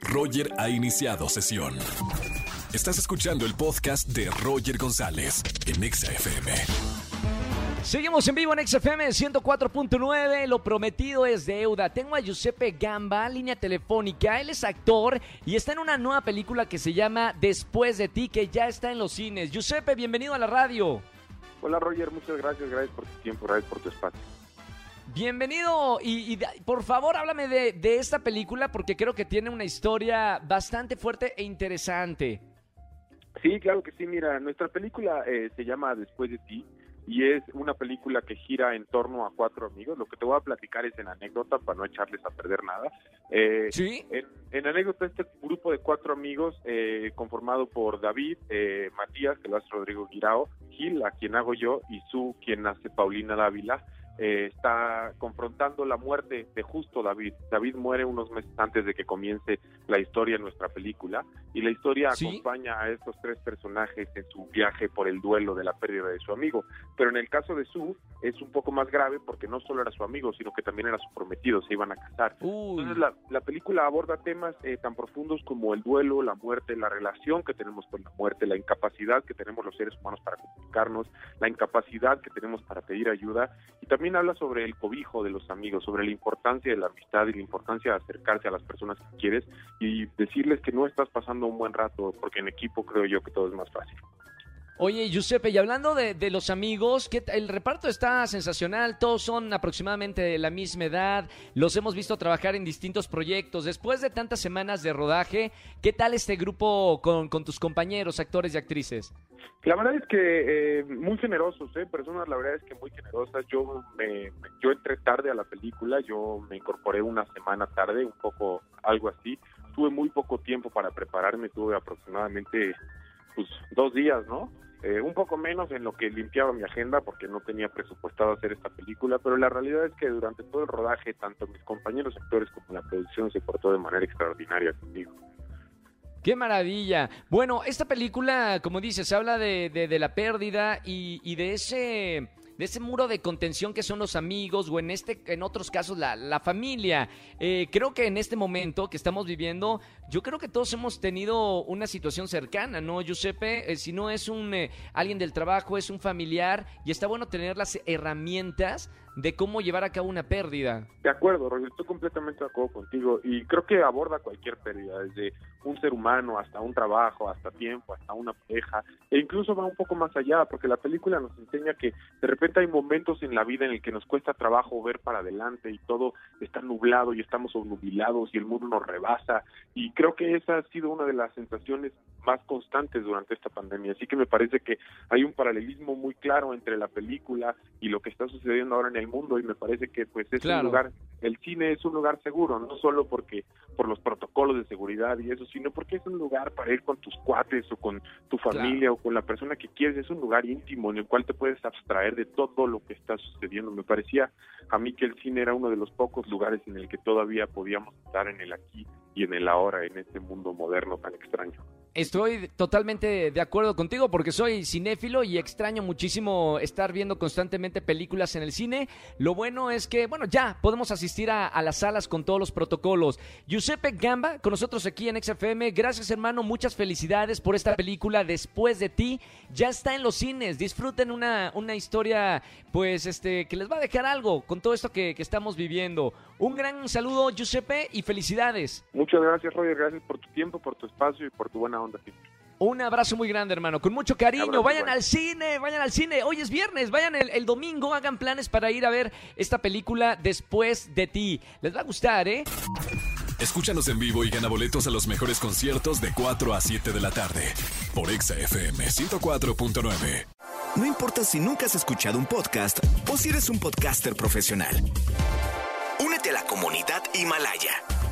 Roger ha iniciado sesión. Estás escuchando el podcast de Roger González en Exa FM. Seguimos en vivo en XFM 104.9. Lo prometido es deuda. Tengo a Giuseppe Gamba, línea telefónica. Él es actor y está en una nueva película que se llama Después de ti, que ya está en los cines. Giuseppe, bienvenido a la radio. Hola Roger, muchas gracias. Gracias por tu tiempo, gracias por tu espacio. Bienvenido y, y por favor háblame de, de esta película porque creo que tiene una historia bastante fuerte e interesante. Sí, claro que sí. Mira, nuestra película eh, se llama Después de ti y es una película que gira en torno a cuatro amigos. Lo que te voy a platicar es en anécdota para no echarles a perder nada. Eh, ¿Sí? En, en anécdota, este grupo de cuatro amigos, eh, conformado por David, eh, Matías, que lo hace Rodrigo Guirao, Gil, a quien hago yo, y Su, quien hace Paulina Dávila, eh, está confrontando la muerte de justo David. David muere unos meses antes de que comience la historia en nuestra película, y la historia Sí. acompaña a estos tres personajes en su viaje por el duelo de la pérdida de su amigo. Pero en el caso de Su, es un poco más grave porque no solo era su amigo, sino que también era su prometido, se iban a casar. Uy. Entonces la, la película aborda temas eh, tan profundos como el duelo, la muerte, la relación que tenemos con la muerte, la incapacidad que tenemos los seres humanos para comunicarnos, la incapacidad que tenemos para pedir ayuda y también habla sobre el cobijo de los amigos, sobre la importancia de la amistad y la importancia de acercarse a las personas que quieres y decirles que no estás pasando un buen rato porque en equipo creo yo que todo es más fácil. Oye, Giuseppe, y hablando de, de los amigos, ¿qué t- el reparto está sensacional, todos son aproximadamente de la misma edad, los hemos visto trabajar en distintos proyectos. Después de tantas semanas de rodaje, ¿qué tal este grupo con, con tus compañeros, actores y actrices? La verdad es que eh, muy generosos, ¿eh? personas la verdad es que muy generosas. Yo me, yo entré tarde a la película, yo me incorporé una semana tarde, un poco algo así. Tuve muy poco tiempo para prepararme, tuve aproximadamente pues dos días, ¿no? Eh, un poco menos en lo que limpiaba mi agenda porque no tenía presupuestado hacer esta película, pero la realidad es que durante todo el rodaje, tanto mis compañeros actores como la producción se portó de manera extraordinaria conmigo. ¡Qué maravilla! Bueno, esta película, como dices, habla de, de- de la pérdida y, y de ese de ese muro de contención que son los amigos o en este en otros casos la, la familia. Eh, creo que en este momento que estamos viviendo, yo creo que todos hemos tenido una situación cercana, ¿no, Giuseppe? Eh, si no es un eh, alguien del trabajo, es un familiar y está bueno tener las herramientas de cómo llevar a cabo una pérdida. De acuerdo, Roger, estoy completamente de acuerdo contigo y creo que aborda cualquier pérdida, desde un ser humano hasta un trabajo, hasta tiempo, hasta una pareja, e incluso va un poco más allá, porque la película nos enseña que de repente hay momentos en la vida en el que nos cuesta trabajo ver para adelante y todo está nublado y estamos obnubilados y el mundo nos rebasa y creo que esa ha sido una de las sensaciones más constantes durante esta pandemia, así que me parece que hay un paralelismo muy claro entre la película y lo que está sucediendo ahora en el mundo y me parece que pues es Claro. un lugar el cine es un lugar seguro, no solo porque por los protocolos de seguridad y eso, sino porque es un lugar para ir con tus cuates o con tu familia o con la persona que quieres, es un lugar íntimo en el cual te puedes abstraer de todo lo que está sucediendo. Me parecía a mí que el cine era uno de los pocos lugares en el que todavía podíamos estar en el aquí y en el ahora, en este mundo moderno tan extraño. Estoy totalmente de acuerdo contigo porque soy cinéfilo y extraño muchísimo estar viendo constantemente películas en el cine. Lo bueno es que, bueno, ya podemos asistir a, las salas con todos los protocolos. Giuseppe Gamba, con nosotros aquí en XFM. Gracias, hermano. Muchas felicidades por esta película Después de ti. Ya está en los cines. Disfruten una, una historia, pues, este, que les va a dejar algo con todo esto que, que estamos viviendo. Un gran saludo, Giuseppe, y felicidades. Muchas gracias, Roger, gracias por tu tiempo, por tu espacio y por tu buena onda siempre. Un abrazo muy grande, hermano. Con mucho cariño. Abrazo, vayan al cine, vayan al cine. Hoy es viernes, vayan el, el domingo, hagan planes para ir a ver esta película después de ti. Les va a gustar, ¿eh? Escúchanos en vivo y gana boletos a los mejores conciertos de 4 a 7 de la tarde por Exa FM 104.9. No importa si nunca has escuchado un podcast o si eres un podcaster profesional. Únete a la comunidad Himalaya.